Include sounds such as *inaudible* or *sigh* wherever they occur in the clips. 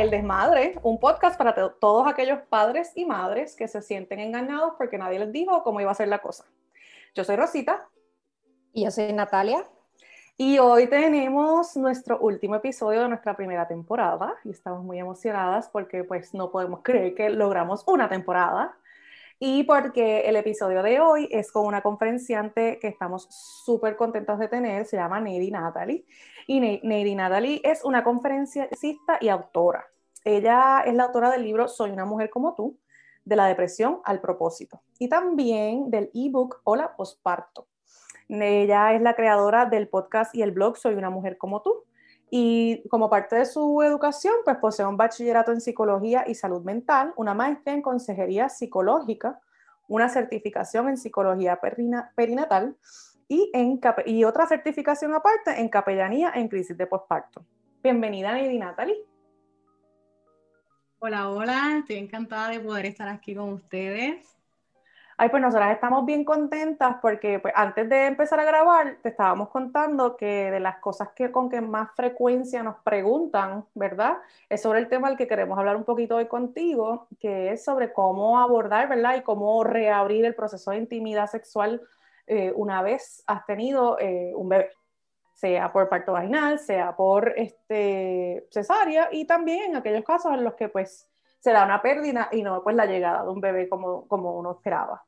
a El Desmadre, un podcast para todos aquellos padres y madres que se sienten engañados porque nadie les dijo cómo iba a ser la cosa. Yo soy Rosita. Y yo soy Natalia. Y hoy tenemos nuestro último episodio de nuestra primera temporada y estamos muy emocionadas porque pues no podemos creer que logramos una temporada y porque el episodio de hoy es con una conferenciante que estamos súper contentos de tener, se llama Nady Natalie. Y Nady Natalie es una conferencista y autora. Ella es la autora del libro Soy una mujer como tú, de la depresión al propósito, y también del ebook Hola Posparto. Ella es la creadora del podcast y el blog Soy una mujer como tú, y como parte de su educación, pues posee un bachillerato en psicología y salud mental, una maestría en consejería psicológica, una certificación en psicología perinatal y, en, y otra certificación aparte en capellanía en crisis de posparto. Bienvenida, Nady Natalie. Hola, hola, estoy encantada de poder estar aquí con ustedes. Ay, pues nosotras estamos bien contentas porque pues, antes de empezar a grabar te estábamos contando que de las cosas que con que más frecuencia nos preguntan, ¿verdad? Es sobre el tema al que queremos hablar un poquito hoy contigo, que es sobre cómo abordar, ¿verdad? Y cómo reabrir el proceso de intimidad sexual eh, una vez has tenido eh, un bebé sea por parto vaginal, sea por este, cesárea y también en aquellos casos en los que pues se da una pérdida y no pues la llegada de un bebé como, como uno esperaba.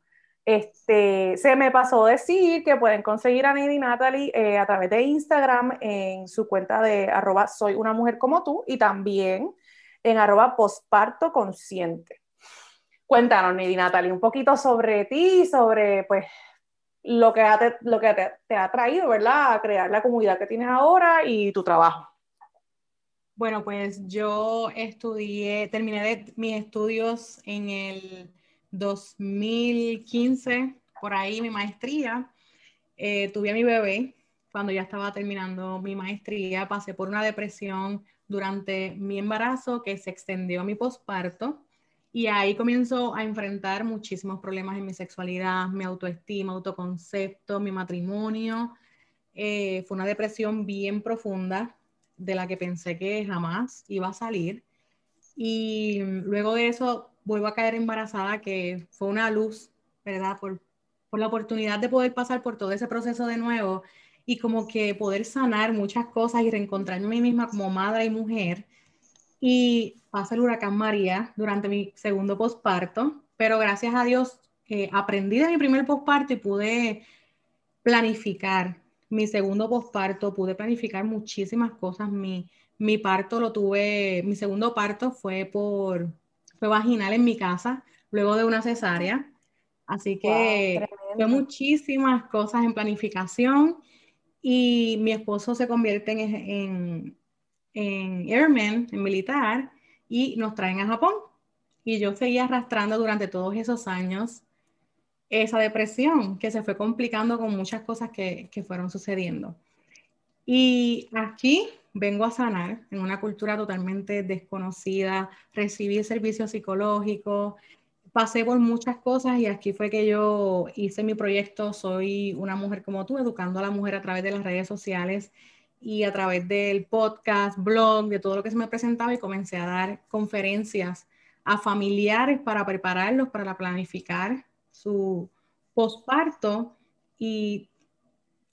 Este, se me pasó decir que pueden conseguir a Nady Natalie eh, a través de Instagram en su cuenta de arroba soy una mujer como tú y también en arroba posparto consciente. Cuéntanos, Nady Natalie, un poquito sobre ti, sobre pues lo que, te, lo que te, ha traído, ¿verdad? A crear la comunidad que tienes ahora y tu trabajo. Bueno, pues yo estudié, terminé mis estudios en el 2015, por ahí mi maestría, eh, tuve a mi bebé cuando ya estaba terminando mi maestría, pasé por una depresión durante mi embarazo que se extendió a mi posparto y ahí comienzo a enfrentar muchísimos problemas en mi sexualidad, mi autoestima, autoconcepto, mi matrimonio. Eh, fue una depresión bien profunda de la que pensé que jamás iba a salir. Y luego de eso vuelvo a caer embarazada, que fue una luz, ¿verdad? Por, por la oportunidad de poder pasar por todo ese proceso de nuevo y como que poder sanar muchas cosas y reencontrarme a mí misma como madre y mujer. Y pasa el huracán María durante mi segundo posparto, pero gracias a Dios eh, aprendí de mi primer posparto y pude planificar mi segundo posparto, pude planificar muchísimas cosas. Mi, mi parto lo tuve, mi segundo parto fue por fue vaginal en mi casa, luego de una cesárea. Así que fue muchísimas cosas en planificación y mi esposo se convierte en, en, airman, en militar, y nos traen a Japón. Y yo seguía arrastrando durante todos esos años esa depresión que se fue complicando con muchas cosas que, que fueron sucediendo. Y aquí vengo a sanar en una cultura totalmente desconocida, recibí servicios psicológicos, pasé por muchas cosas y aquí fue que yo hice mi proyecto Soy una mujer como tú, educando a la mujer a través de las redes sociales y a través del podcast, blog, de todo lo que se me presentaba y comencé a dar conferencias a familiares para prepararlos para planificar su posparto y,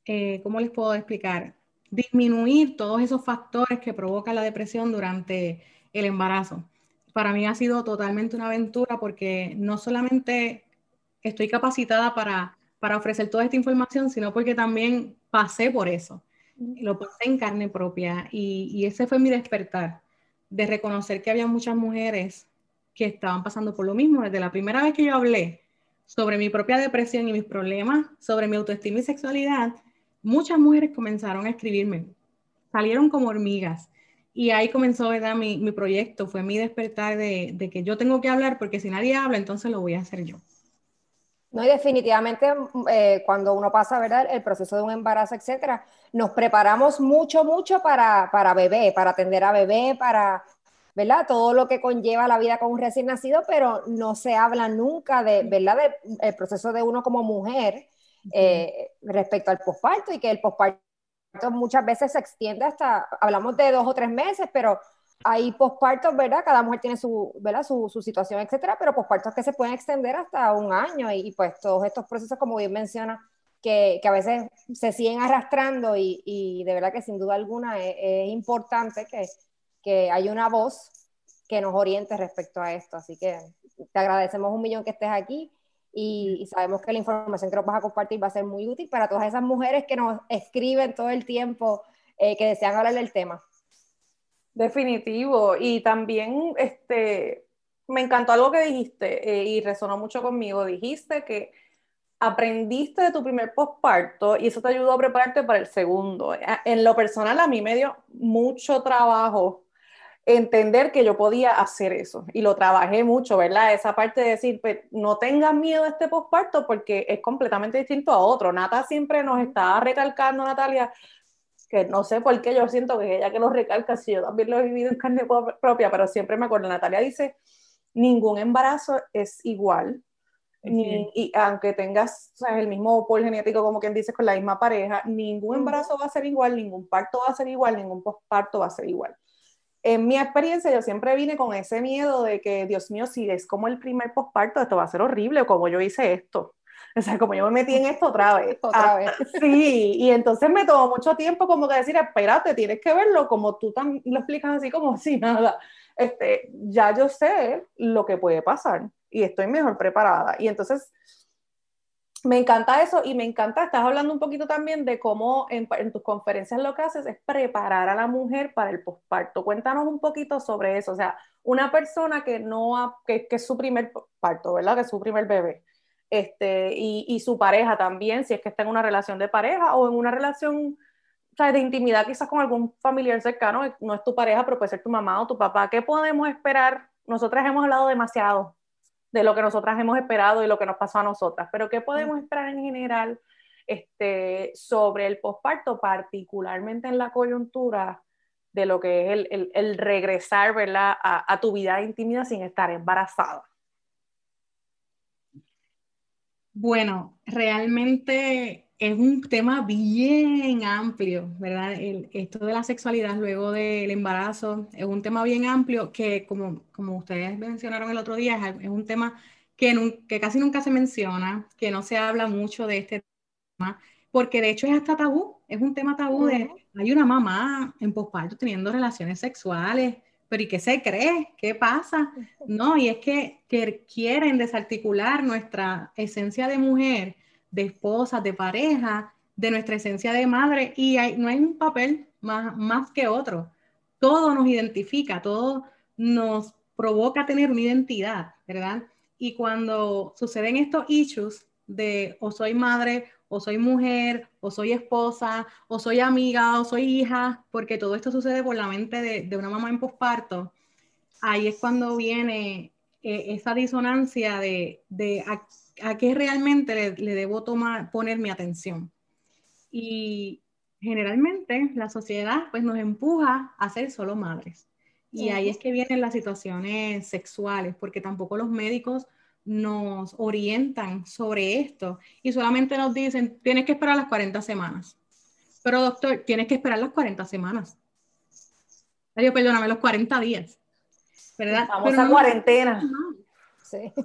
eh, ¿cómo les puedo explicar? disminuir todos esos factores que provocan la depresión durante el embarazo. Para mí ha sido totalmente una aventura porque no solamente estoy capacitada para, para ofrecer toda esta información, sino porque también pasé por eso. Lo pasé en carne propia y, ese fue mi despertar, de reconocer que había muchas mujeres que estaban pasando por lo mismo. Desde la primera vez que yo hablé sobre mi propia depresión y mis problemas, sobre mi autoestima y sexualidad, muchas mujeres comenzaron a escribirme, salieron como hormigas. Y ahí comenzó ¿verdad? Mi, mi proyecto, fue mi despertar de, de, que yo tengo que hablar porque si nadie habla, entonces lo voy a hacer yo. No, y definitivamente eh, cuando uno pasa, ¿verdad? El proceso de un embarazo, etcétera, nos preparamos mucho, mucho para, para bebé, para atender a bebé, para, ¿verdad? Todo lo que conlleva la vida con un recién nacido, pero no se habla nunca de, ¿verdad? el proceso de uno como mujer eh, respecto al posparto y que el posparto muchas veces se extiende hasta, hablamos de dos o tres meses, pero hay pospartos, ¿verdad? Cada mujer tiene su, ¿verdad? Su, situación, etcétera, pero pospartos que se pueden extender hasta un año y, pues todos estos procesos, como bien menciona, que, que a veces se siguen arrastrando y, y, de verdad que sin duda alguna es, es importante que, que haya una voz que nos oriente respecto a esto. Así que te agradecemos un millón que estés aquí y, sabemos que la información que nos vas a compartir va a ser muy útil para todas esas mujeres que nos escriben todo el tiempo eh, que desean hablar del tema. Definitivo. Y también este, me encantó algo que dijiste eh, y resonó mucho conmigo. Dijiste que aprendiste de tu primer postparto y eso te ayudó a prepararte para el segundo. En lo personal, a mí me dio mucho trabajo entender que yo podía hacer eso y lo trabajé mucho, ¿verdad? Esa parte de decir, pues, no tengas miedo de este posparto porque es completamente distinto a otro. Nata siempre nos está recalcando, Natalia, que no sé por qué yo siento que ella que lo recalca, si yo también lo he vivido en carne propia, pero siempre me acuerdo, Natalia dice, ningún embarazo es igual, y aunque tengas el mismo pol genético, como quien dice, con la misma pareja, ningún embarazo va a ser igual, ningún parto va a ser igual, ningún posparto va a ser igual en mi experiencia yo siempre vine con ese miedo de que, Dios mío, si es como el primer posparto, esto va a ser horrible, o como yo hice esto. O sea, como yo me metí en esto otra vez. *laughs* otra vez. Sí, y entonces me tomó mucho tiempo como que decir, espérate, tienes que verlo como tú tan, lo explicas así como si nada. Este, ya yo sé lo que puede pasar y estoy mejor preparada. Y entonces me encanta eso y me encanta, estás hablando un poquito también de cómo en, tus conferencias lo que haces es preparar a la mujer para el posparto. Cuéntanos un poquito sobre eso, o sea, una persona que no, que, es su primer parto, ¿verdad? Que es su primer bebé. Este, y, y, su pareja también, si es que está en una relación de pareja o en una relación o sea, de intimidad quizás con algún familiar cercano, no es tu pareja, pero puede ser tu mamá o tu papá. ¿Qué podemos esperar? Nosotras hemos hablado demasiado de lo que nosotras hemos esperado y lo que nos pasó a nosotras. Pero ¿qué podemos esperar en general este, sobre el posparto, particularmente en la coyuntura de lo que es el, el, regresar ¿verdad? A, a, tu vida de intimidad sin estar embarazada? Bueno, realmente es un tema bien amplio, ¿verdad? esto de la sexualidad luego del embarazo es un tema bien amplio que, como, como ustedes mencionaron el otro día, es, un tema que, que casi nunca se menciona, que no se habla mucho de este tema, porque de hecho es hasta tabú, es un tema tabú de, hay una mamá en posparto teniendo relaciones sexuales, pero ¿y qué se cree? ¿Qué pasa? No, y es que, quieren desarticular nuestra esencia de mujer de esposa, de pareja, de nuestra esencia de madre y no hay un papel más, más que otro. Todo nos identifica, todo nos provoca tener una identidad, ¿verdad? Y cuando suceden estos issues de o soy madre, o soy mujer, o soy esposa, o soy amiga, o soy hija, porque todo esto sucede por la mente de, una mamá en posparto, ahí es cuando viene eh, esa disonancia de, de a qué realmente le, debo tomar, poner mi atención. Y generalmente la sociedad pues nos empuja a ser solo madres. Y ahí es que vienen las situaciones sexuales, porque tampoco los médicos nos orientan sobre esto y solamente nos dicen, tienes que esperar las 40 semanas. Pero doctor, tienes que esperar las 40 semanas. Dios, perdóname, los 40 días. ¿Verdad? Vamos a cuarentena.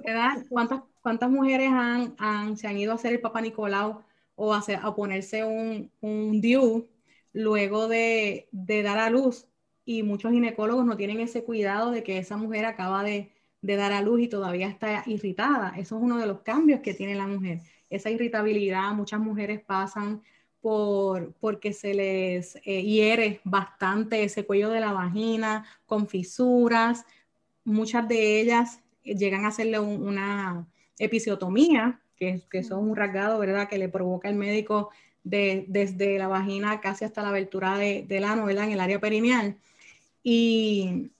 ¿Verdad? ¿Cuántas ¿Cuántas mujeres han, se han ido a hacer el Papa Nicolau o a, a ponerse un, un DIU luego de, dar a luz? Y muchos ginecólogos no tienen ese cuidado de que esa mujer acaba de, dar a luz y todavía está irritada. Eso es uno de los cambios que tiene la mujer. Esa irritabilidad, muchas mujeres pasan por, porque se les eh, hiere bastante ese cuello de la vagina, con fisuras. Muchas de ellas llegan a hacerle una, episiotomía, que, que son un rasgado, ¿verdad?, que le provoca el médico de, desde la vagina casi hasta la abertura de, del ano, ¿verdad?, en el área perineal. Y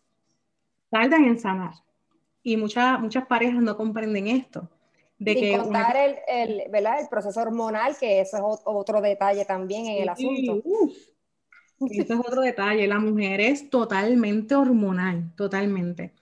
tardan en sanar. Y muchas, muchas parejas no comprenden esto. De que contar el, el, ¿verdad? el proceso hormonal, que eso es otro detalle también en el asunto. eso es otro detalle. La mujer es totalmente hormonal, totalmente.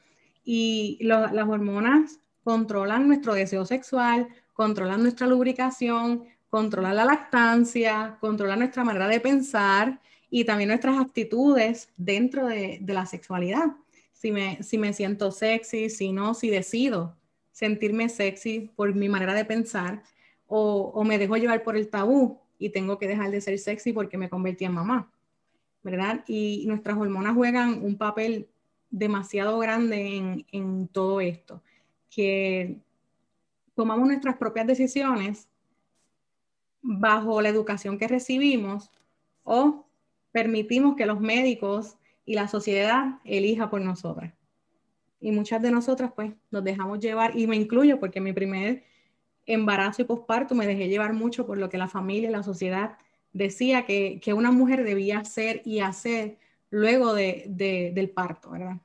Y las hormonas controlan nuestro deseo sexual, controlan nuestra lubricación, controlan la lactancia, controlan nuestra manera de pensar y también nuestras actitudes dentro de, la sexualidad. Si me, si me siento sexy, si no, si decido sentirme sexy por mi manera de pensar o, o me dejo llevar por el tabú y tengo que dejar de ser sexy porque me convertí en mamá, ¿verdad? Y nuestras hormonas juegan un papel demasiado grande en, en todo esto, que tomamos nuestras propias decisiones bajo la educación que recibimos o permitimos que los médicos y la sociedad elija por nosotras. Y muchas de nosotras pues nos dejamos llevar, y me incluyo porque mi primer embarazo y posparto me dejé llevar mucho por lo que la familia y la sociedad decía que, que una mujer debía ser y hacer luego de, del parto, ¿verdad?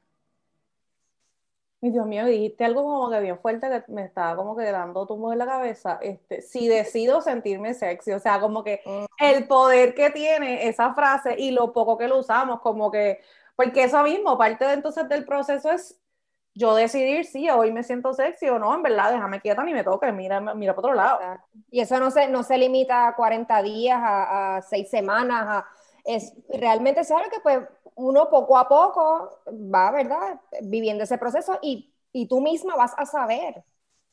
Y Dios mío, dijiste algo como que bien fuerte que me estaba como que dando tumbo en la cabeza. Este, si decido sentirme sexy, o sea, como que mm. el poder que tiene esa frase y lo poco que lo usamos, como que, porque eso mismo, parte de entonces del proceso es yo decidir si hoy me siento sexy o no, en verdad, déjame quieta ni me toque, mira, mira por otro lado. Y eso no se, no se limita a 40 días, a, a seis semanas, es realmente es algo que pues uno poco a poco va, ¿verdad? Viviendo ese proceso y, y tú misma vas a saber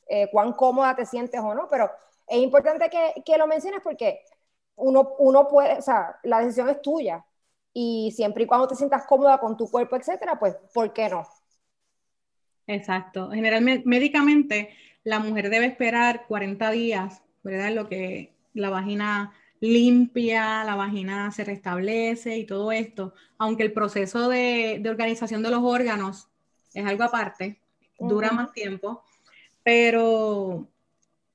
eh, cuán cómoda te sientes o no, pero es importante que, que, lo menciones porque uno, uno puede, o sea, la decisión es tuya y siempre y cuando te sientas cómoda con tu cuerpo, etcétera, pues, ¿por qué no? Exacto. Generalmente, médicamente, la mujer debe esperar 40 días, ¿verdad? Lo que la vagina limpia, la vagina se restablece y todo esto, aunque el proceso de, organización de los órganos es algo aparte, dura más tiempo, pero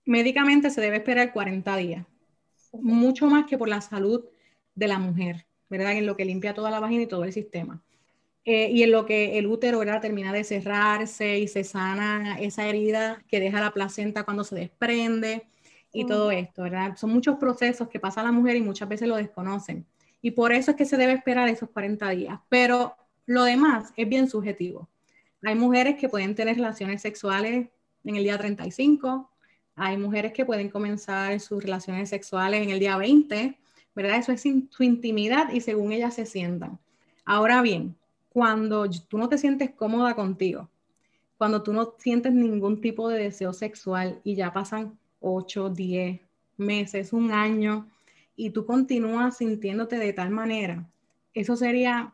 médicamente se debe esperar 40 días, mucho más que por la salud de la mujer, ¿verdad? En lo que limpia toda la vagina y todo el sistema. Eh, y en lo que el útero ¿verdad? termina de cerrarse y se sana esa herida que deja la placenta cuando se desprende y todo esto, ¿verdad? Son muchos procesos que pasa la mujer y muchas veces lo desconocen. Y por eso es que se debe esperar esos 40 días. Pero lo demás es bien subjetivo. Hay mujeres que pueden tener relaciones sexuales en el día 35, hay mujeres que pueden comenzar sus relaciones sexuales en el día 20, ¿verdad? Eso es su intimidad y según ellas se sientan. Ahora bien, cuando tú no te sientes cómoda contigo, cuando tú no sientes ningún tipo de deseo sexual y ya pasan 8, 10 meses, un año, y tú continúas sintiéndote de tal manera, eso sería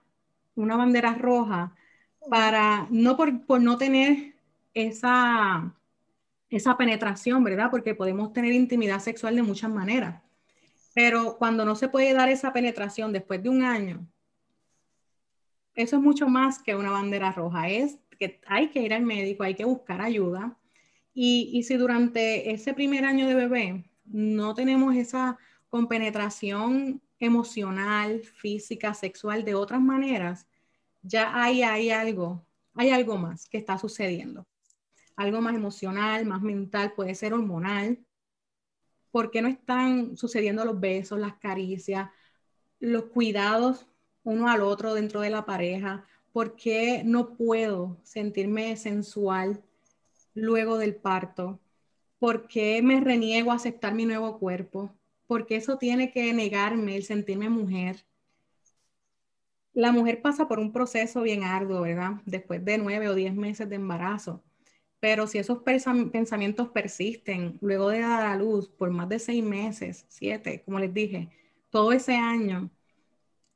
una bandera roja para, no por, por no tener esa, esa penetración, ¿verdad? Porque podemos tener intimidad sexual de muchas maneras. Pero cuando no se puede dar esa penetración después de un año, eso es mucho más que una bandera roja. Es que hay que ir al médico, hay que buscar ayuda y, si durante ese primer año de bebé no tenemos esa compenetración emocional, física, sexual de otras maneras, ya hay, hay algo, hay algo más que está sucediendo. Algo más emocional, más mental, puede ser hormonal. ¿Por qué no están sucediendo los besos, las caricias, los cuidados uno al otro dentro de la pareja? ¿Por qué no puedo sentirme sensual luego del parto? ¿Por qué me reniego a aceptar mi nuevo cuerpo? Porque eso tiene que negarme el sentirme mujer. La mujer pasa por un proceso bien arduo, ¿verdad? Después de nueve o diez meses de embarazo. Pero si esos pensamientos persisten luego de dar a luz por más de seis meses, siete, como les dije, todo ese año,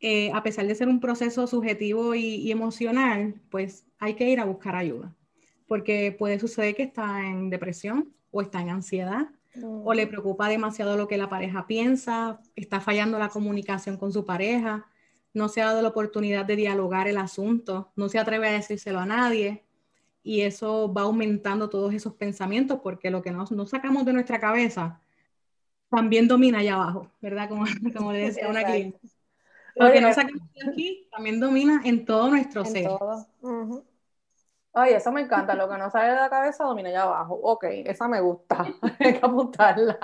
eh, a pesar de ser un proceso subjetivo y emocional, pues hay que ir a buscar ayuda porque puede suceder que está en depresión o está en ansiedad o le preocupa demasiado lo que la pareja piensa, está fallando la comunicación con su pareja, no se ha dado la oportunidad de dialogar el asunto, no se atreve a decírselo a nadie y eso va aumentando todos esos pensamientos porque lo que nos, sacamos de nuestra cabeza también domina allá abajo, ¿verdad? Como, *laughs* como le decía una cliente. Lo que no sacamos de aquí también domina en todo nuestro ser. Ay, eso me encanta. Lo que no sale de la cabeza domina allá abajo. Ok, esa me gusta. *laughs* Hay que apuntarla.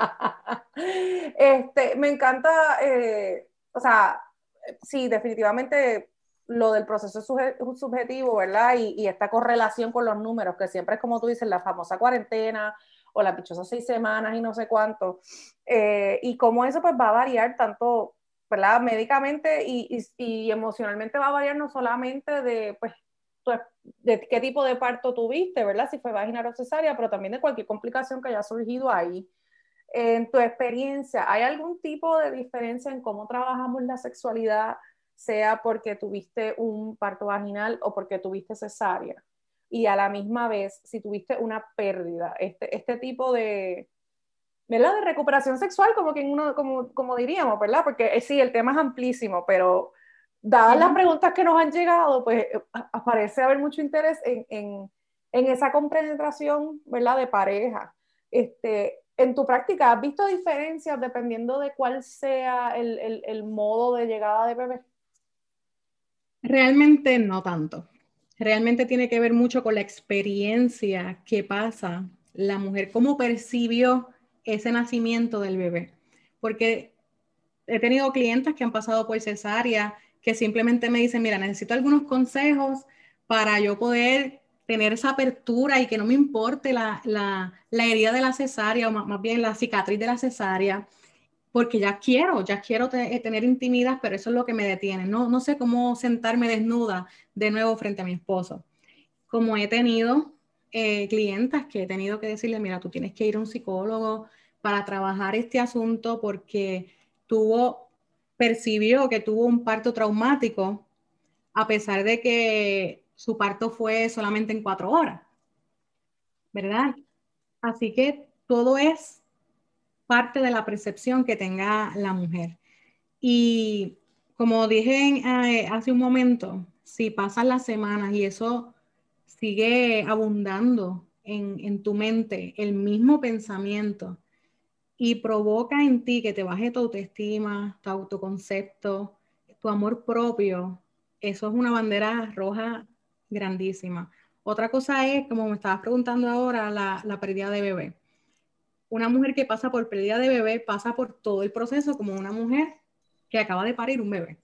Este, me encanta, eh, o sea, sí, definitivamente lo del proceso subjetivo, ¿verdad? Y, esta correlación con los números, que siempre es como tú dices, la famosa cuarentena o las pichosas seis semanas y no sé cuánto. Eh, y cómo eso pues va a variar tanto ¿verdad? Médicamente y, y, emocionalmente va a variar no solamente de, pues, de qué tipo de parto tuviste, ¿verdad? Si fue vaginal o cesárea, pero también de cualquier complicación que haya surgido ahí. En tu experiencia, ¿hay algún tipo de diferencia en cómo trabajamos la sexualidad, sea porque tuviste un parto vaginal o porque tuviste cesárea? Y a la misma vez, si tuviste una pérdida, este, este tipo de, ¿verdad? De recuperación sexual, como que uno, como, como diríamos, ¿verdad? Porque eh, sí, el tema es amplísimo, pero dadas las preguntas que nos han llegado, pues eh, parece haber mucho interés en, en, en, esa compenetración, ¿verdad? De pareja. Este, en tu práctica, ¿has visto diferencias dependiendo de cuál sea el, el, el modo de llegada de bebé? Realmente no tanto. Realmente tiene que ver mucho con la experiencia que pasa la mujer, cómo percibió ese nacimiento del bebé. Porque he tenido clientes que han pasado por cesárea que simplemente me dicen, mira, necesito algunos consejos para yo poder tener esa apertura y que no me importe la, la, la herida de la cesárea o más, bien la cicatriz de la cesárea, porque ya quiero, ya quiero eh, tener intimidad, pero eso es lo que me detiene. No, no sé cómo sentarme desnuda de nuevo frente a mi esposo. Como he tenido eh, clientas que he tenido que decirle, mira, tú tienes que ir a un psicólogo, para trabajar este asunto porque tuvo, percibió que tuvo un parto traumático a pesar de que su parto fue solamente en cuatro horas, ¿verdad? Así que todo es parte de la percepción que tenga la mujer. Y como dije eh, hace un momento, si pasan las semanas y eso sigue abundando en, en tu mente, el mismo pensamiento, y provoca en ti que te baje tu autoestima, tu autoconcepto, tu amor propio, eso es una bandera roja grandísima. Otra cosa es, como me estabas preguntando ahora, la, la pérdida de bebé. Una mujer que pasa por pérdida de bebé pasa por todo el proceso como una mujer que acaba de parir un bebé.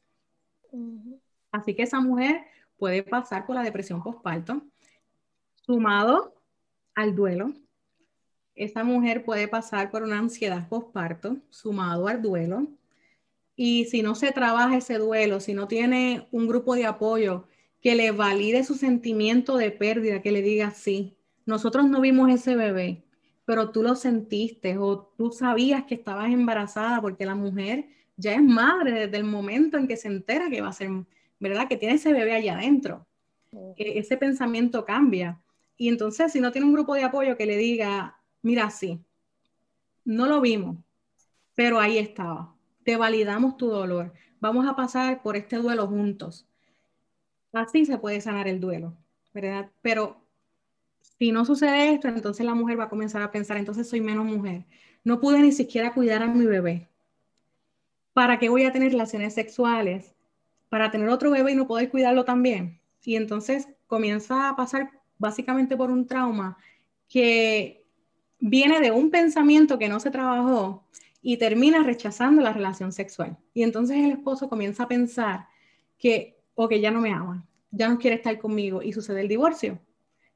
Así que esa mujer puede pasar por la depresión postparto, sumado al duelo, esa mujer puede pasar por una ansiedad postparto sumado al duelo. Y si no se trabaja ese duelo, si no tiene un grupo de apoyo que le valide su sentimiento de pérdida, que le diga, sí, nosotros no vimos ese bebé, pero tú lo sentiste o tú sabías que estabas embarazada porque la mujer ya es madre desde el momento en que se entera que va a ser, ¿verdad? Que tiene ese bebé allá adentro. E-, ese pensamiento cambia. Y entonces, si no tiene un grupo de apoyo que le diga, mira, sí, no lo vimos, pero ahí estaba. Te validamos tu dolor. Vamos a pasar por este duelo juntos. Así se puede sanar el duelo, ¿verdad? Pero si no sucede esto, entonces la mujer va a comenzar a pensar, entonces soy menos mujer. No pude ni siquiera cuidar a mi bebé. ¿Para qué voy a tener relaciones sexuales? Para tener otro bebé y no poder cuidarlo también. Y entonces comienza a pasar básicamente por un trauma que viene de un pensamiento que no se trabajó y termina rechazando la relación sexual. Y entonces el esposo comienza a pensar que, o que ya no me ama, ya no quiere estar conmigo y sucede el divorcio.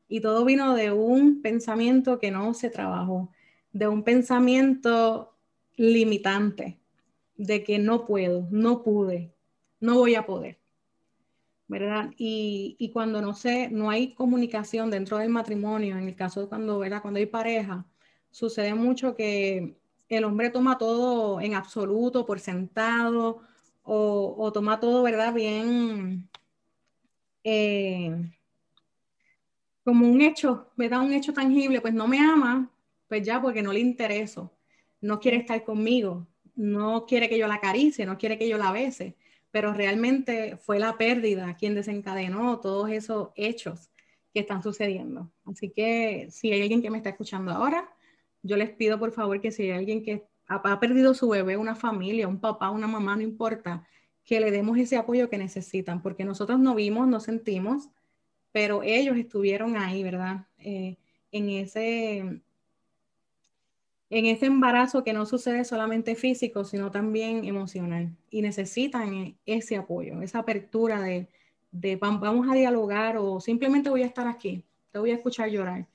Y todo vino de un pensamiento que no se trabajó, de un pensamiento limitante, de que no puedo, no pude, no voy a poder. ¿verdad? Y, y, cuando no sé, no hay comunicación dentro del matrimonio, en el caso de cuando, ¿verdad? Cuando hay pareja, sucede mucho que el hombre toma todo en absoluto, por sentado, o, toma todo, ¿verdad? Bien, eh, como un hecho, ¿verdad? Un hecho tangible, pues no me ama, pues ya porque no le intereso, no quiere estar conmigo, no quiere que yo la acaricie, no quiere que yo la bese, pero realmente fue la pérdida quien desencadenó todos esos hechos que están sucediendo. Así que si hay alguien que me está escuchando ahora, yo les pido por favor que si hay alguien que ha, perdido su bebé, una familia, un papá, una mamá, no importa, que le demos ese apoyo que necesitan, porque nosotros no vimos, no sentimos, pero ellos estuvieron ahí, ¿verdad? Eh, en ese en ese embarazo que no sucede solamente físico, sino también emocional. Y necesitan ese apoyo, esa apertura de, de vamos a dialogar o simplemente voy a estar aquí, te voy a escuchar llorar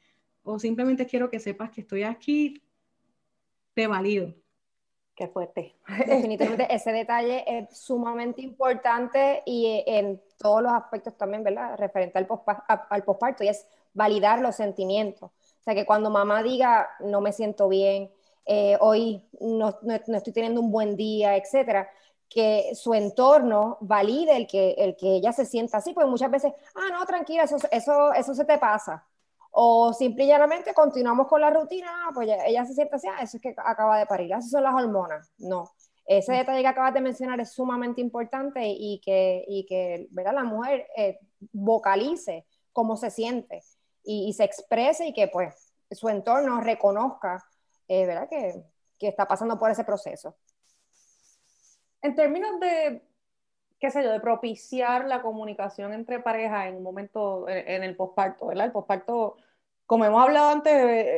o simplemente quiero que sepas que estoy aquí, te valido. Qué fuerte. *laughs* Definitivamente ese detalle es sumamente importante y en todos los aspectos también, ¿verdad? Referente al, al posparto y es validar los sentimientos. O sea, que cuando mamá diga, no me siento bien, eh, hoy no, no, estoy teniendo un buen día, etcétera, que su entorno valide el que, el que ella se sienta así, porque muchas veces, ah, no, tranquila, eso, eso, eso se te pasa. O simple y llanamente continuamos con la rutina, pues ella, se siente así, ah, eso es que acaba de parir, esas son las hormonas. No, ese detalle que acabas de mencionar es sumamente importante y que, y que ¿verdad? la mujer eh, vocalice cómo se siente y, se exprese y que pues su entorno reconozca eh, ¿verdad? Que, que está pasando por ese proceso. En términos de, qué sé yo, de propiciar la comunicación entre parejas en un momento, en, el posparto, ¿verdad? El posparto, como hemos hablado antes,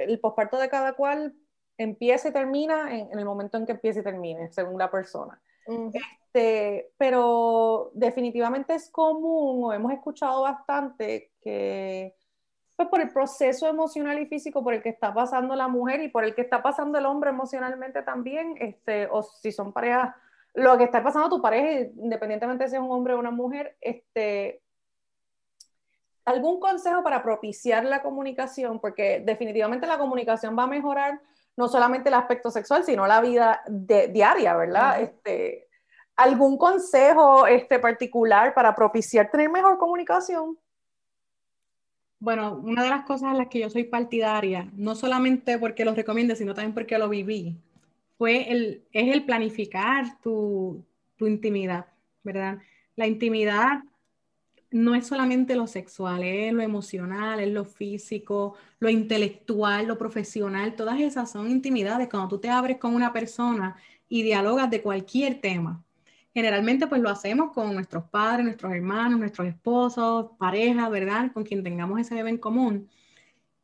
el posparto de cada cual empieza y termina en, el momento en que empieza y termine, según la persona. este, pero definitivamente es común, o hemos escuchado bastante, que pues por el proceso emocional y físico por el que está pasando la mujer y por el que está pasando el hombre emocionalmente también, este, o si son parejas, lo que está pasando tu pareja, independientemente de si es un hombre o una mujer, este, algún consejo para propiciar la comunicación, porque definitivamente la comunicación va a mejorar no solamente el aspecto sexual, sino la vida diaria, ¿verdad? este, ¿Algún consejo este, particular para propiciar tener mejor comunicación? Bueno, una de las cosas en las que yo soy partidaria, no solamente porque lo recomiende, sino también porque lo viví, fue el, es el planificar tu, tu intimidad, ¿verdad? La intimidad no es solamente lo sexual, es lo emocional, es lo físico, lo intelectual, lo profesional, todas esas son intimidades cuando tú te abres con una persona y dialogas de cualquier tema generalmente pues lo hacemos con nuestros padres, nuestros hermanos, nuestros esposos, parejas, ¿verdad? Con quien tengamos ese bebé en común.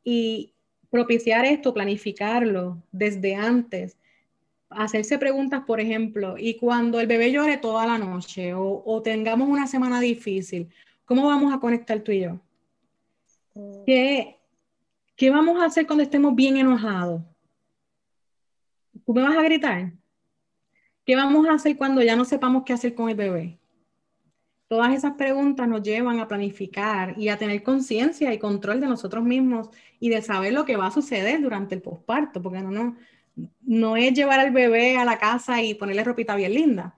Y propiciar esto, planificarlo desde antes, hacerse preguntas, por ejemplo, y cuando el bebé llore toda la noche o, tengamos una semana difícil, ¿cómo vamos a conectar tú y yo? Mm. ¿Qué, ¿Qué vamos a hacer cuando estemos bien enojados? ¿Tú me vas a gritar? ¿Qué vamos a hacer cuando ya no sepamos qué hacer con el bebé? Todas esas preguntas nos llevan a planificar y a tener conciencia y control de nosotros mismos y de saber lo que va a suceder durante el posparto, porque no, no, no es llevar al bebé a la casa y ponerle ropita bien linda.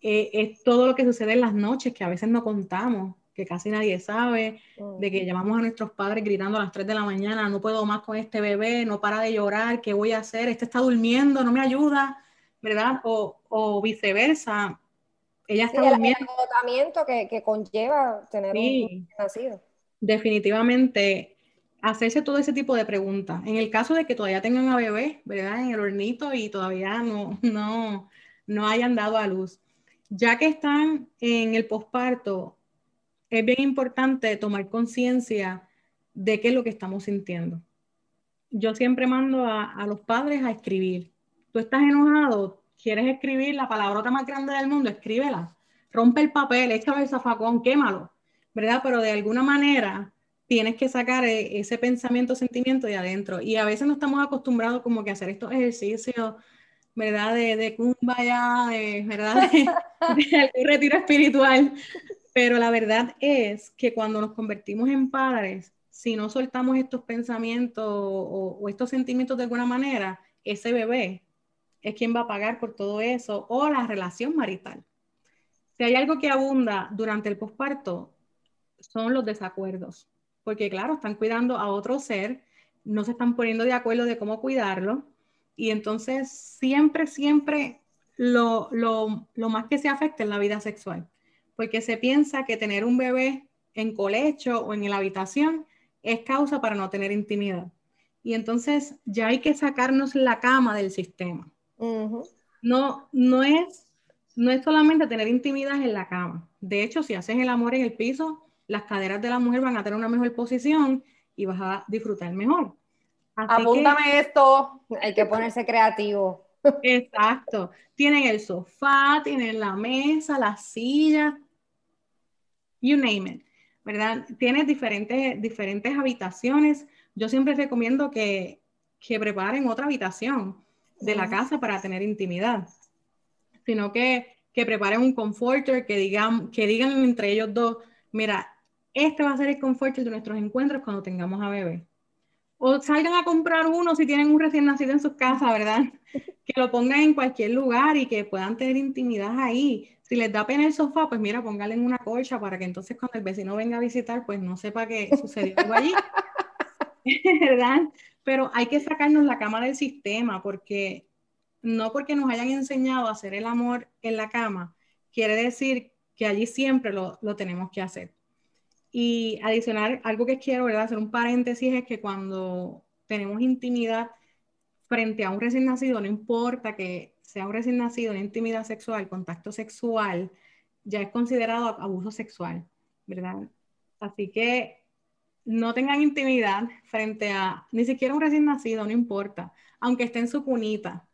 Eh, es todo lo que sucede en las noches que a veces no contamos, que casi nadie sabe, de que llamamos a nuestros padres gritando a las 3 de la mañana, no puedo más con este bebé, no para de llorar, ¿qué voy a hacer? Este está durmiendo, no me ayuda. ¿verdad? O, o viceversa. Ella está el, agotamiento que, que, conlleva tener un nacido. Definitivamente, hacerse todo ese tipo de preguntas. En el caso de que todavía tengan a bebé, ¿verdad? En el hornito y todavía no, no, no hayan dado a luz. Ya que están en el posparto, es bien importante tomar conciencia de qué es lo que estamos sintiendo. Yo siempre mando a, los padres a escribir tú estás enojado, quieres escribir la palabrota más grande del mundo, escríbela. Rompe el papel, échale el zafacón, quémalo, ¿verdad? Pero de alguna manera tienes que sacar e, ese pensamiento, sentimiento de adentro. Y a veces no estamos acostumbrados como que a hacer estos ejercicios, ¿verdad? De, de ya, de, ¿verdad? De, *laughs* retiro espiritual. Pero la verdad es que cuando nos convertimos en padres, si no soltamos estos pensamientos o estos sentimientos de alguna manera, ese bebé es quien va a pagar por todo eso, o la relación marital. Si hay algo que abunda durante el posparto, son los desacuerdos, porque claro, están cuidando a otro ser, no se están poniendo de acuerdo de cómo cuidarlo, y entonces siempre, siempre lo, lo más que se afecta es la vida sexual, porque se piensa que tener un bebé en colecho o en la habitación es causa para no tener intimidad. Y entonces ya hay que sacarnos la cama del sistema. No, no es, no es solamente tener intimidad en la cama. De hecho, si haces el amor en el piso, las caderas de la mujer van a tener una mejor posición y vas a disfrutar mejor. Apúntame esto. Hay que ponerse creativo. Exacto. Tienen el sofá, tienen la mesa, la silla, you name it, ¿verdad? Tienes diferentes, diferentes habitaciones. Yo siempre recomiendo que, que preparen otra habitación de la casa para tener intimidad. sino que, que preparen un comforter, que digan, que digan entre ellos dos, mira, este va a ser el comforter de nuestros encuentros cuando tengamos a bebé. O salgan a comprar uno si tienen un recién nacido en sus casas, ¿verdad? *laughs* Que lo pongan en cualquier lugar y que puedan tener intimidad ahí. Si les da pena el sofá, pues mira, póngale en una colcha para que entonces cuando el vecino venga a visitar, pues no sepa que sucedió algo allí. *laughs* ¿Verdad? Pero hay que sacarnos la cama del sistema porque no porque nos hayan enseñado a hacer el amor en la cama, quiere decir que allí siempre lo, lo tenemos que hacer. Y adicionar algo que quiero, ¿verdad? Hacer un paréntesis es que cuando tenemos intimidad frente a un recién nacido, no importa que sea un recién nacido, una intimidad sexual, contacto sexual, ya es considerado abuso sexual, ¿verdad? Así que no tengan intimidad frente a ni siquiera un recién nacido, no importa, aunque esté en su cunita.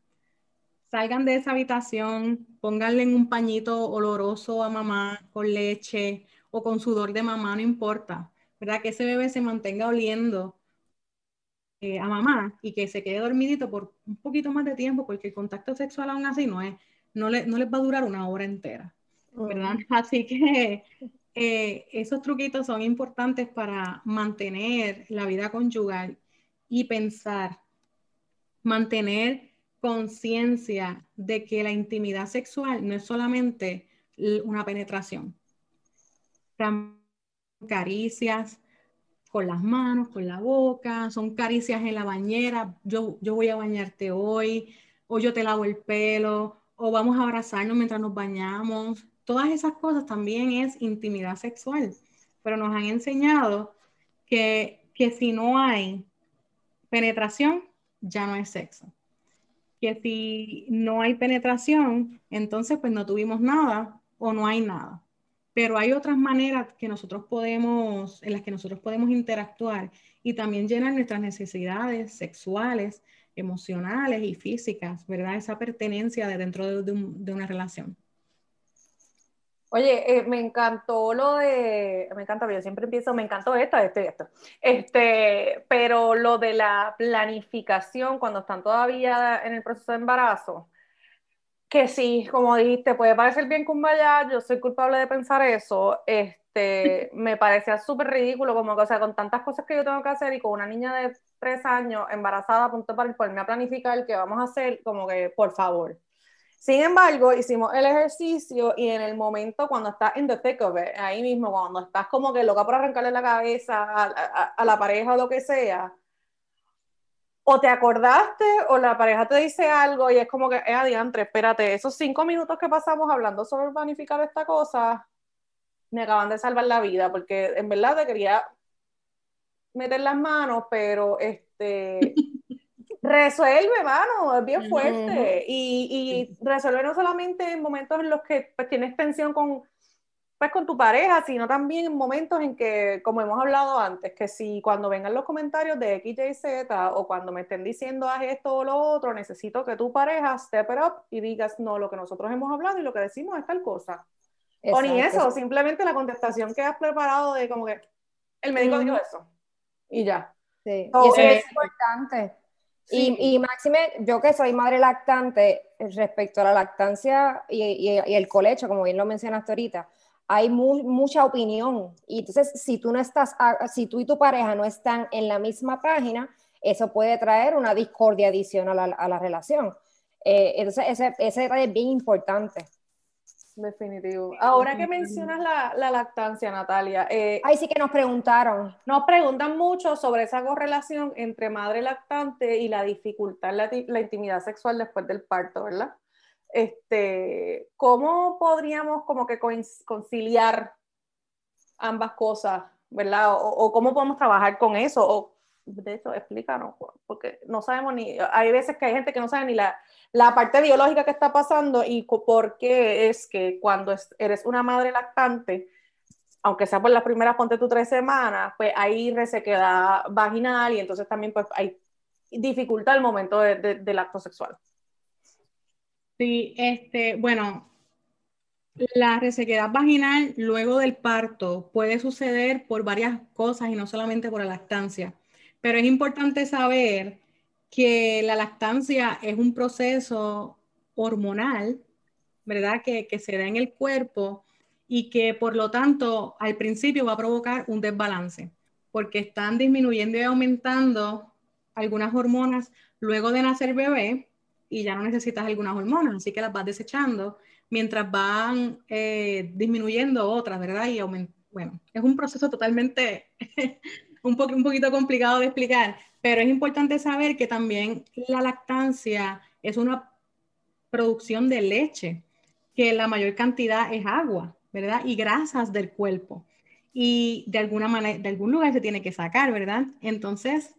Salgan de esa habitación, pónganle en un pañito oloroso a mamá con leche o con sudor de mamá, no importa, ¿verdad? Que ese bebé se mantenga oliendo eh, a mamá y que se quede dormidito por un poquito más de tiempo, porque el contacto sexual aún así no es, no, le, no les va a durar una hora entera, ¿verdad? *laughs* Así que eh, esos truquitos son importantes para mantener la vida conyugal y pensar, mantener conciencia de que la intimidad sexual no es solamente una penetración, caricias, con las manos, con la boca, son caricias en la bañera, yo, yo voy a bañarte hoy, o yo te lavo el pelo, o vamos a abrazarnos mientras nos bañamos. Todas esas cosas también es intimidad sexual, pero nos han enseñado que, que si no hay penetración, ya no es sexo. Que si no hay penetración, entonces pues no tuvimos nada o no hay nada pero hay otras maneras que nosotros podemos, en las que nosotros podemos interactuar y también llenar nuestras necesidades sexuales, emocionales y físicas, ¿verdad? Esa pertenencia de dentro de, una relación. Oye, eh, me encantó lo de, me encanta, yo siempre empiezo, me encantó esto, esto y esto, este, pero lo de la planificación cuando están todavía en el proceso de embarazo, que sí, como dijiste, puede parecer bien cumbaya, yo soy culpable de pensar eso, este, me parecía súper ridículo, como que, o sea, con tantas cosas que yo tengo que hacer y con una niña de tres años embarazada a punto para ponerme a planificar qué vamos a hacer, como que, por favor. Sin embargo, hicimos el ejercicio y en el momento cuando estás in the thick of ahí mismo, cuando estás como que loca por arrancarle la cabeza a la pareja o lo que sea, o te acordaste o la pareja te dice algo y es como que, eh, adiantre, espérate, esos cinco minutos que pasamos hablando sobre planificar esta cosa, me acaban de salvar la vida, porque en verdad te quería meter las manos, pero este, *laughs* resuelve, mano, es bien fuerte. y, y resuelve no solamente en momentos en los que pues, tienes tensión con pues con tu pareja, sino también en momentos en que, como hemos hablado antes, que si cuando vengan los comentarios de X, Y, Z o cuando me estén diciendo haz esto o lo otro, necesito que tu pareja step it up y digas, no, lo que nosotros hemos hablado y lo que decimos es tal cosa. o ni eso, simplemente la contestación que has preparado de como que el médico dijo eso y ya. Sí, y eso es importante. Y, y Máxime, yo que soy madre lactante, respecto a la lactancia y, y, y el colecho, como bien lo mencionaste ahorita, hay mucha opinión. Y entonces, si tú no estás, si tú y tu pareja no están en la misma página, eso puede traer una discordia adicional a la, relación. Eh, entonces, ese, ese detalle es bien importante. Definitivo. Ahora que mencionas la, lactancia, Natalia. Eh, Ahí sí que nos preguntaron. Nos preguntan mucho sobre esa correlación entre madre lactante y la dificultad la, la intimidad sexual después del parto, ¿verdad? Este, ¿cómo podríamos como que conciliar ambas cosas, verdad? O, cómo podemos trabajar con eso? O, de hecho, explícanos, porque no sabemos ni, hay veces que hay gente que no sabe ni la, la parte biológica que está pasando y por qué es que cuando eres una madre lactante, aunque sea por las primeras, ponte tú tres semanas, pues ahí resequedad vaginal y entonces también pues hay dificultad al momento del acto sexual. Sí, este, bueno, la resequedad vaginal luego del parto puede suceder por varias cosas y no solamente por la lactancia, pero es importante saber que la lactancia es un proceso hormonal, ¿verdad? Que, que se da en el cuerpo y que por lo tanto al principio va a provocar un desbalance, porque están disminuyendo y aumentando algunas hormonas luego de nacer bebé y ya no necesitas algunas hormonas, así que las vas desechando mientras van eh, disminuyendo otras, ¿verdad? Y bueno, es un proceso totalmente *laughs* un, un poquito complicado de explicar, pero es importante saber que también la lactancia es una producción de leche, que la mayor cantidad es agua, ¿verdad? Y grasas del cuerpo. Y de alguna manera, de algún lugar se tiene que sacar, ¿verdad? Entonces,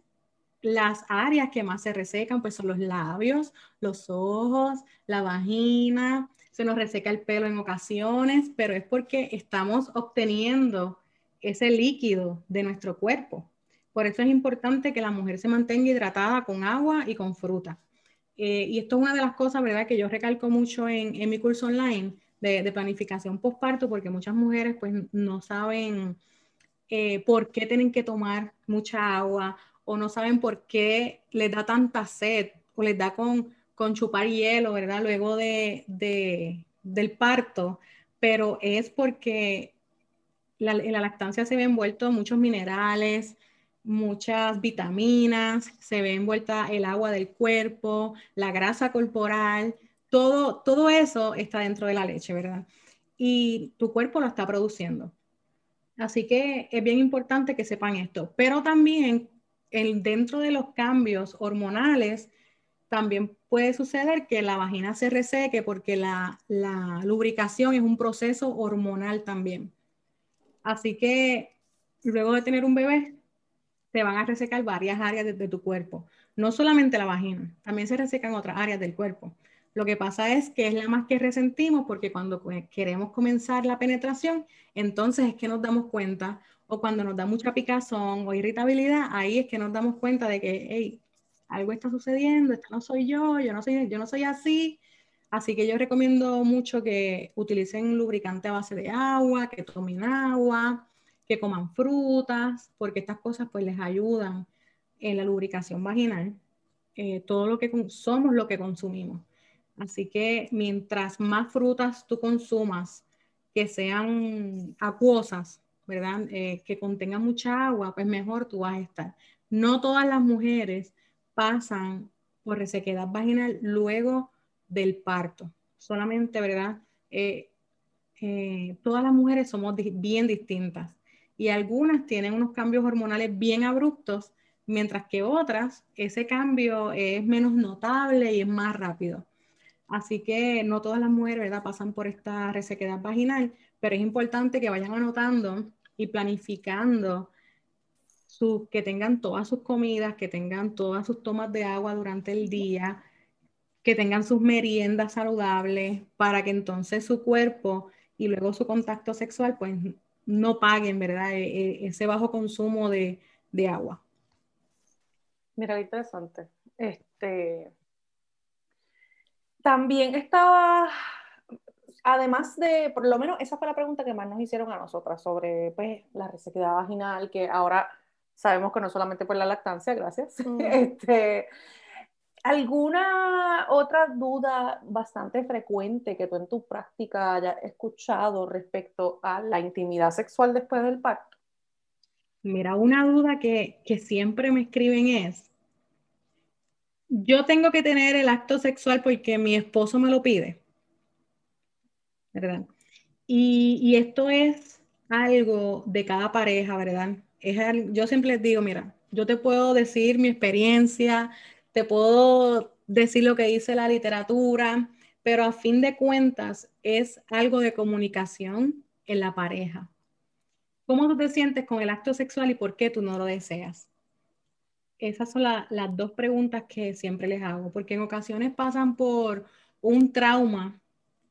las áreas que más se resecan, pues son los labios, los ojos, la vagina, se nos reseca el pelo en ocasiones, pero es porque estamos obteniendo ese líquido de nuestro cuerpo. Por eso es importante que la mujer se mantenga hidratada con agua y con fruta. Eh, y esto es una de las cosas, ¿verdad?, que yo recalco mucho en, mi curso online de, planificación postparto, porque muchas mujeres pues no saben eh, por qué tienen que tomar mucha agua o no saben por qué les da tanta sed o les da con, con chupar hielo, ¿verdad? Luego de, del parto, pero es porque la, lactancia se ve envuelto muchos minerales, muchas vitaminas, se ve envuelta el agua del cuerpo, la grasa corporal, todo, todo eso está dentro de la leche, ¿verdad? Y tu cuerpo lo está produciendo. Así que es bien importante que sepan esto. Pero también el, dentro de los cambios hormonales, también puede suceder que la vagina se reseque porque la, la lubricación es un proceso hormonal también. Así que luego de tener un bebé, te van a resecar varias áreas de, tu cuerpo. No solamente la vagina, también se resecan otras áreas del cuerpo. Lo que pasa es que es la más que resentimos porque cuando queremos comenzar la penetración, entonces es que nos damos cuenta, o cuando nos da mucha picazón o irritabilidad, ahí es que nos damos cuenta de que, hey, algo está sucediendo, esto no soy yo, yo no soy, yo no soy así. Así que yo recomiendo mucho que utilicen lubricante a base de agua, que tomen agua, que coman frutas, porque estas cosas pues les ayudan en la lubricación vaginal. Eh, todo lo que somos lo que consumimos. Así que mientras más frutas tú consumas que sean acuosas, ¿verdad? Eh, que contengan mucha agua, pues mejor tú vas a estar. No todas las mujeres pasan por resequedad vaginal luego del parto. Solamente, ¿verdad? Eh, todas las mujeres somos bien distintas y algunas tienen unos cambios hormonales bien abruptos, mientras que otras ese cambio es menos notable y es más rápido. Así que no todas las mujeres ¿verdad? pasan por esta resequedad vaginal, pero es importante que vayan anotando y planificando que tengan todas sus comidas, que tengan todas sus tomas de agua durante el día, que tengan sus meriendas saludables para que entonces su cuerpo y luego su contacto sexual pues no paguen, ¿verdad? E, e, ese bajo consumo de, agua. Mira, interesante. Este, también estaba, además de, por lo menos esa fue la pregunta que más nos hicieron a nosotras sobre pues, la resequedad vaginal, que ahora sabemos que no solamente por la lactancia, gracias. *laughs* este, ¿Alguna otra duda bastante frecuente que tú en tu práctica hayas escuchado respecto a la intimidad sexual después del parto? Mira, una duda que, siempre me escriben es, yo tengo que tener el acto sexual porque mi esposo me lo pide, ¿verdad? Y, esto es algo de cada pareja, ¿verdad? Es, yo siempre les digo, mira, yo te puedo decir mi experiencia, te puedo decir lo que dice la literatura, pero a fin de cuentas es algo de comunicación en la pareja. ¿Cómo tú te sientes con el acto sexual y por qué tú no lo deseas? Esas son las dos preguntas que siempre les hago, porque en ocasiones pasan por un trauma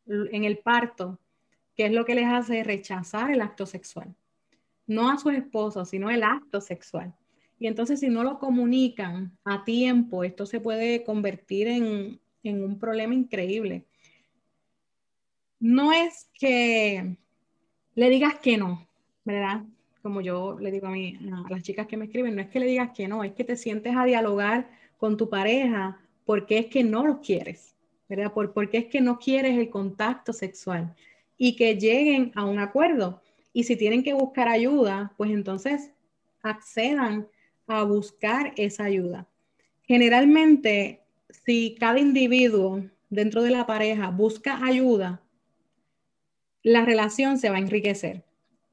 en el parto, que es lo que les hace rechazar el acto sexual. No a su esposo, sino el acto sexual. Y entonces si no lo comunican a tiempo, esto se puede convertir en, un problema increíble. No es que le digas que no, ¿verdad? Como yo le digo a, mí, a las chicas que me escriben, no es que le digas que no, es que te sientes a dialogar con tu pareja porque es que no lo quieres. ¿Verdad? Por, porque es que no quieres el contacto sexual y que lleguen a un acuerdo. Y si tienen que buscar ayuda, pues entonces accedan a buscar esa ayuda. Generalmente, si cada individuo dentro de la pareja busca ayuda, la relación se va a enriquecer.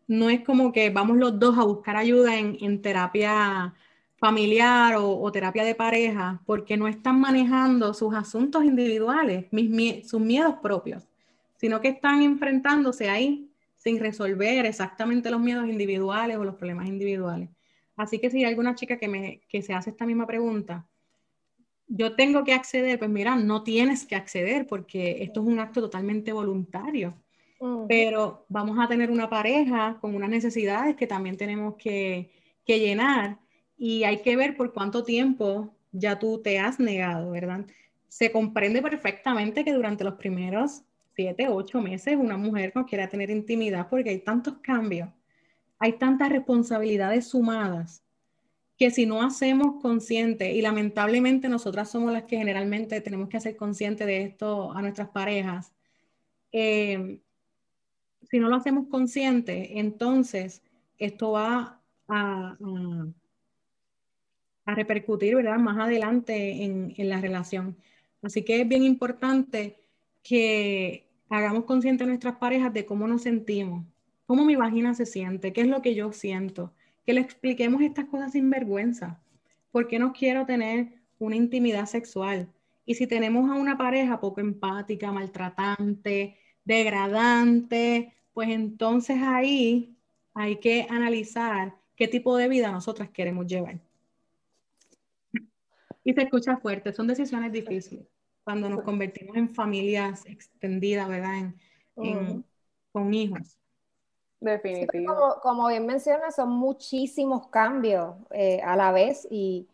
No es como que vamos los dos a buscar ayuda en, terapia familiar o, terapia de pareja, porque no están manejando sus asuntos individuales, sus miedos propios, sino que están enfrentándose ahí sin resolver exactamente los miedos individuales o los problemas individuales. Así que si hay alguna chica que, me, que se hace esta misma pregunta, yo tengo que acceder, pues mira, no tienes que acceder porque esto es un acto totalmente voluntario. Pero vamos a tener una pareja con unas necesidades que también tenemos que, que llenar y hay que ver por cuánto tiempo ya tú te has negado, ¿verdad? Se comprende perfectamente que durante los primeros siete, ocho meses una mujer no quiera tener intimidad porque hay tantos cambios, hay tantas responsabilidades sumadas que si no hacemos consciente, y lamentablemente nosotras somos las que generalmente tenemos que hacer consciente de esto a nuestras parejas, eh, si no lo hacemos consciente, entonces esto va a, a, repercutir ¿verdad? más adelante en, en, la relación. Así que es bien importante que hagamos consciente a nuestras parejas de cómo nos sentimos, cómo mi vagina se siente, qué es lo que yo siento, que le expliquemos estas cosas sin vergüenza. ¿Por qué no quiero tener una intimidad sexual? Y si tenemos a una pareja poco empática, maltratante, degradante, pues entonces ahí hay que analizar qué tipo de vida nosotras queremos llevar. Y se escucha fuerte, son decisiones difíciles cuando nos convertimos en familias extendidas, ¿verdad? Con hijos. Definitivo. como, bien mencionas, son muchísimos cambios eh, a la vez y,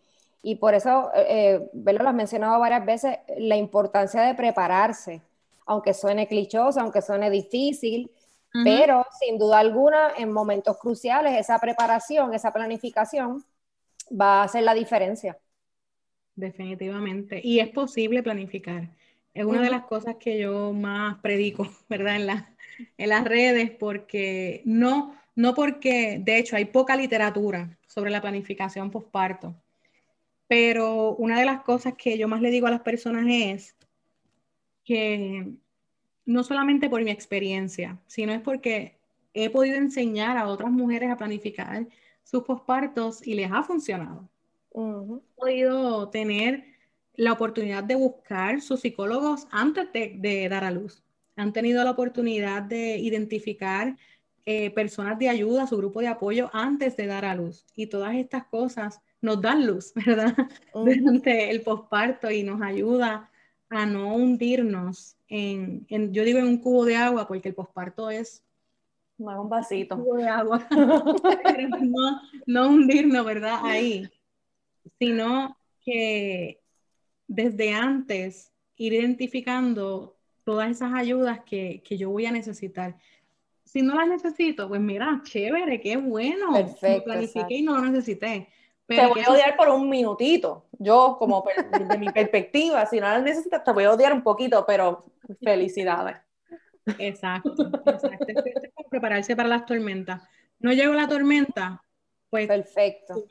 por eso, eh, eh lo has mencionado varias veces, la importancia de prepararse, aunque suene clichoso, aunque suene difícil, pero sin duda alguna, en momentos cruciales, esa preparación, esa planificación va a hacer la diferencia. Definitivamente. Y es posible planificar. Es una de las cosas que yo más predico, *laughs* ¿verdad? En la, en las redes porque no, no porque, de hecho, hay poca literatura sobre la planificación postparto, pero una de las cosas que yo más le digo a las personas es que no solamente por mi experiencia, sino es porque he podido enseñar a otras mujeres a planificar sus pospartos y les ha funcionado. He podido tener la oportunidad de buscar sus psicólogos antes de dar a luz han tenido la oportunidad de identificar eh, personas de ayuda, su grupo de apoyo antes de dar a luz. Y todas estas cosas nos dan luz, *laughs* ¿verdad? Durante el posparto y nos ayuda a no hundirnos en, yo digo en un cubo de agua porque el posparto es no un vasito. Un cubo de agua. *laughs* *laughs* no, no hundirnos, ¿verdad? Ahí, sino que desde antes ir identificando todas esas ayudas que, que, yo voy a necesitar. Si no las necesito, pues mira, chévere, qué bueno. Perfecto. planifiqué y no lo necesité. Pero te voy a odiar por un minutito. Yo, como *laughs* de mi perspectiva, si no las necesitas, te voy a odiar un poquito, pero felicidades. Exacto, exacto. Es prepararse para las tormentas. No llegó la tormenta, pues. Perfecto.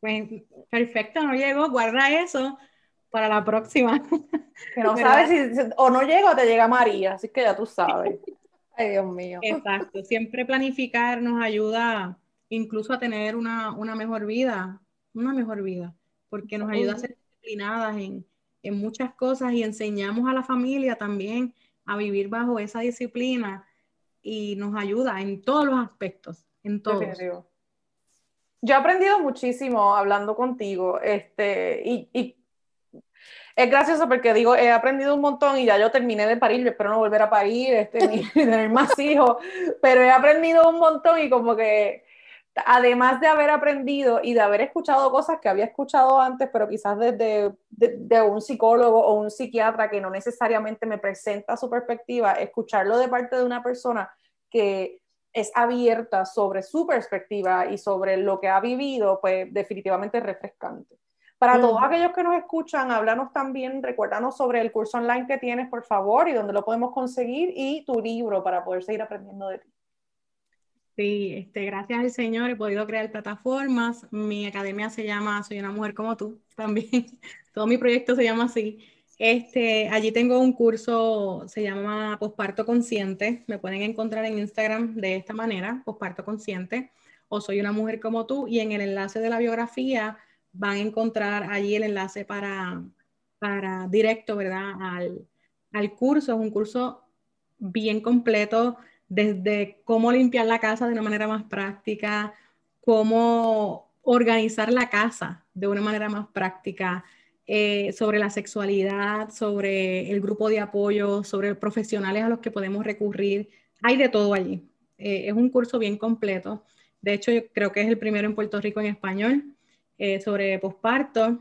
Pues perfecto, no llegó, guarda eso para la próxima. *laughs* Que no sabes si, o no llega o te llega María, así que ya tú sabes. *laughs* Ay, Dios mío. Exacto, siempre planificar nos ayuda incluso a tener una, mejor vida, una mejor vida, porque nos ayuda a ser disciplinadas en, en muchas cosas y enseñamos a la familia también a vivir bajo esa disciplina y nos ayuda en todos los aspectos, en todos. Yo he aprendido muchísimo hablando contigo, este, y, y es gracioso porque digo, he aprendido un montón y ya yo terminé de parir, yo espero no volver a parir, este, ni *laughs* *laughs* tener más hijos, pero he aprendido un montón y como que además de haber aprendido y de haber escuchado cosas que había escuchado antes, pero quizás desde de, un psicólogo o un psiquiatra que no necesariamente me presenta su perspectiva, escucharlo de parte de una persona que es abierta sobre su perspectiva y sobre lo que ha vivido, pues definitivamente es refrescante. Para todos aquellos que nos escuchan, háblanos también, recuérdanos sobre el curso online que tienes, por favor, y dónde lo podemos conseguir, y tu libro para poder seguir aprendiendo de ti. Sí, este, gracias al Señor he podido crear plataformas. Mi academia se llama Soy una mujer como tú también. *laughs* Todo mi proyecto se llama así. Este, allí tengo un curso, se llama Posparto Consciente. Me pueden encontrar en Instagram de esta manera, Posparto Consciente, o Soy una mujer como tú. Y en el enlace de la biografía van a encontrar allí el enlace para, para directo, ¿verdad? Al, al curso. Es un curso bien completo desde cómo limpiar la casa de una manera más práctica, cómo organizar la casa de una manera más práctica, eh, sobre la sexualidad, sobre el grupo de apoyo, sobre profesionales a los que podemos recurrir. Hay de todo allí. Eh, es un curso bien completo. De hecho, yo creo que es el primero en Puerto Rico en español eh, sobre posparto.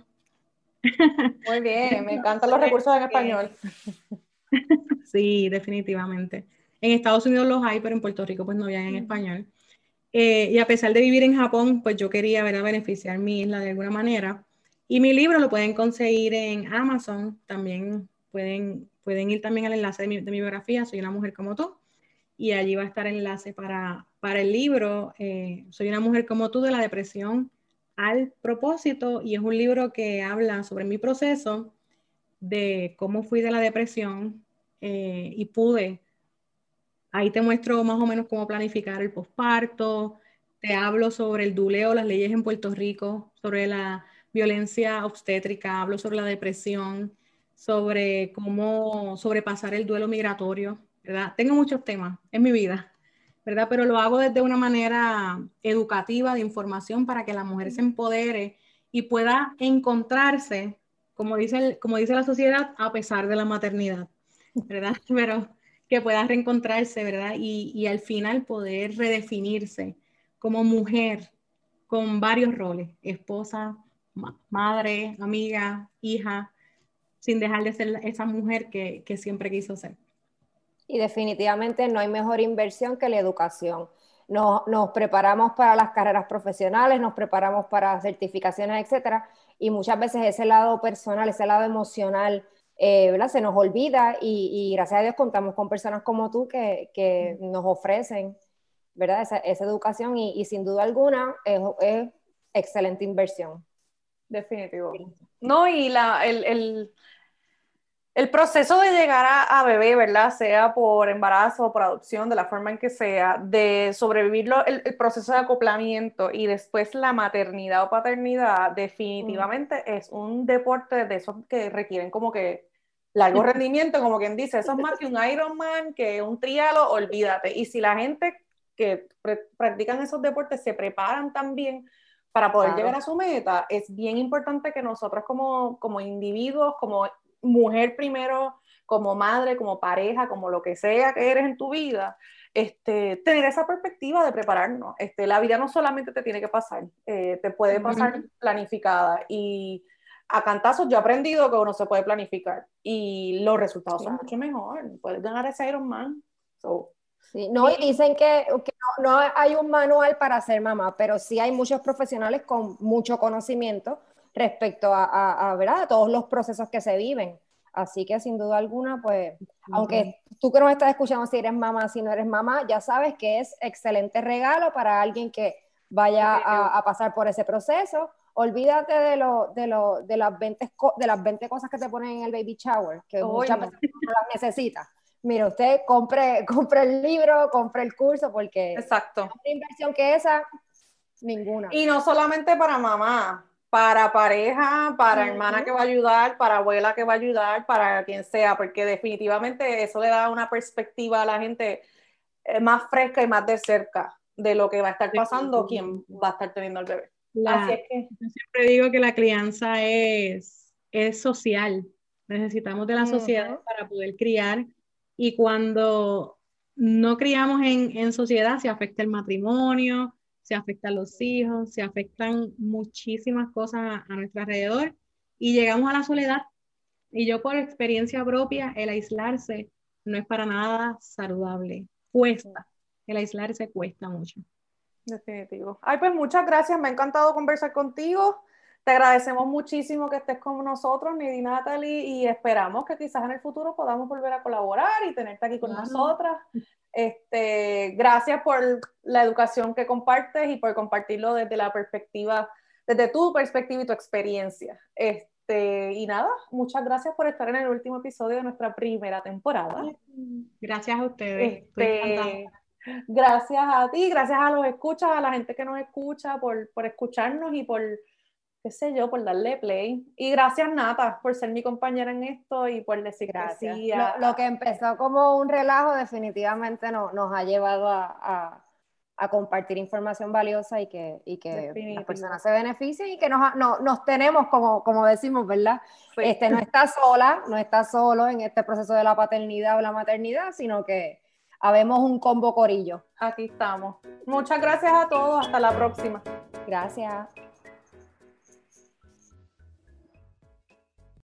Muy bien, me encantan los recursos en español. *laughs* Sí, definitivamente. En Estados Unidos los hay, pero en Puerto Rico pues no había en español. Eh, y a pesar de vivir en Japón, pues yo quería ver a beneficiar mi isla de alguna manera. Y mi libro lo pueden conseguir en Amazon. También pueden, pueden ir también al enlace de mi, biografía, Soy una mujer como tú. Y allí va a estar el enlace para, para el libro, eh, Soy una mujer como tú, de la depresión al propósito. Y es un libro que habla sobre mi proceso de cómo fui de la depresión eh, y pude Ahí te muestro más o menos cómo planificar el posparto, te hablo sobre el duleo, las leyes en Puerto Rico, sobre la violencia obstétrica, hablo sobre la depresión, sobre cómo sobrepasar el duelo migratorio, ¿verdad? Tengo muchos temas en mi vida, ¿verdad? Pero lo hago desde una manera educativa, de información, para que la mujer se empodere y pueda encontrarse, como dice, como dice la sociedad, a pesar de la maternidad, ¿verdad? *laughs* Pero que pueda reencontrarse, ¿verdad? Y, y al final poder redefinirse como mujer con varios roles, esposa, madre, amiga, hija, sin dejar de ser esa mujer que, que, siempre quiso ser. Y definitivamente no hay mejor inversión que la educación. Nos, nos, preparamos para las carreras profesionales, nos preparamos para certificaciones, etcétera, y muchas veces ese lado personal, ese lado emocional eh, se nos olvida y, gracias a Dios contamos con personas como tú que, que nos ofrecen ¿verdad? Esa, esa educación y, y, sin duda alguna es, es, excelente inversión. Definitivo. No, y la, el, el, el proceso de llegar a, a, bebé, ¿verdad? Sea por embarazo o por adopción, de la forma en que sea, de sobrevivir el, el, proceso de acoplamiento y después la maternidad o paternidad, definitivamente mm. es un deporte de esos que requieren como que largo rendimiento, como quien dice, eso es más que un Ironman, que un trialo, olvídate. Y si la gente que practican esos deportes se preparan también para poder claro. llegar a su meta, es bien importante que nosotros como, como individuos, como mujer primero, como madre, como pareja, como lo que sea que eres en tu vida, este, tener esa perspectiva de prepararnos. Este, la vida no solamente te tiene que pasar, eh, te puede pasar planificada y a cantazos yo he aprendido que uno se puede planificar y los resultados son mucho mejor. Puedes ganar ese Ironman. So, Sí, no, y dicen que, que no, no, hay un manual para ser mamá, pero sí hay muchos profesionales con mucho conocimiento respecto a, a, a, ¿verdad? a todos los procesos que se viven. Así que sin duda alguna, pues, aunque tú que nos estás escuchando, si eres mamá, si no eres mamá, ya sabes que es excelente regalo para alguien que vaya a, a pasar por ese proceso. Olvídate de, lo, de, lo, de, las 20, de las 20 cosas que te ponen en el baby shower, que muchas veces no las necesitas. Mira, usted compre, *laughs* compre el libro, compre el curso, porque Exacto. una inversión que esa, ninguna. Y no solamente para mamá, para pareja, para uh -huh. hermana que va a ayudar, para abuela que va a ayudar, para quien sea, porque definitivamente eso le da una perspectiva a la gente eh, más fresca y más de cerca de lo que va a estar pasando, quien va a estar teniendo el bebé. La, Así es que yo siempre digo que la crianza es, es social. Necesitamos de la sociedad uh -huh. para poder criar y cuando no criamos en, en sociedad se afecta el matrimonio, se afectan los hijos, se afectan muchísimas cosas a, a, nuestro alrededor y llegamos a la soledad. Y yo por experiencia propia, el aislarse no es para nada saludable, cuesta, el aislarse cuesta mucho. Definitivo. Ay, pues muchas gracias, me ha encantado conversar contigo. Te agradecemos muchísimo que estés con nosotros, Nidi Natalie, y esperamos que quizás en el futuro podamos volver a colaborar y tenerte aquí con nosotras. Este, gracias por la educación que compartes y por compartirlo desde la perspectiva, desde tu perspectiva y tu experiencia. Este, y nada, muchas gracias por estar en el último episodio de nuestra primera temporada. Gracias a ustedes. Este, gracias a ti, gracias a los escuchas, a la gente que nos escucha por, por escucharnos y por qué sé yo, por darle play. Y gracias, Nata, por ser mi compañera en esto y por decir gracias. lo, que empezó como un relajo definitivamente no, nos ha llevado a, a, compartir información valiosa y que, y que las personas se beneficien y que nos, no, nos tenemos, como, como decimos, ¿verdad? Este, no está sola, no está solo en este proceso de la paternidad o la maternidad, sino que habemos un combo corillo. Aquí estamos. Muchas gracias a todos. Hasta la próxima. Gracias.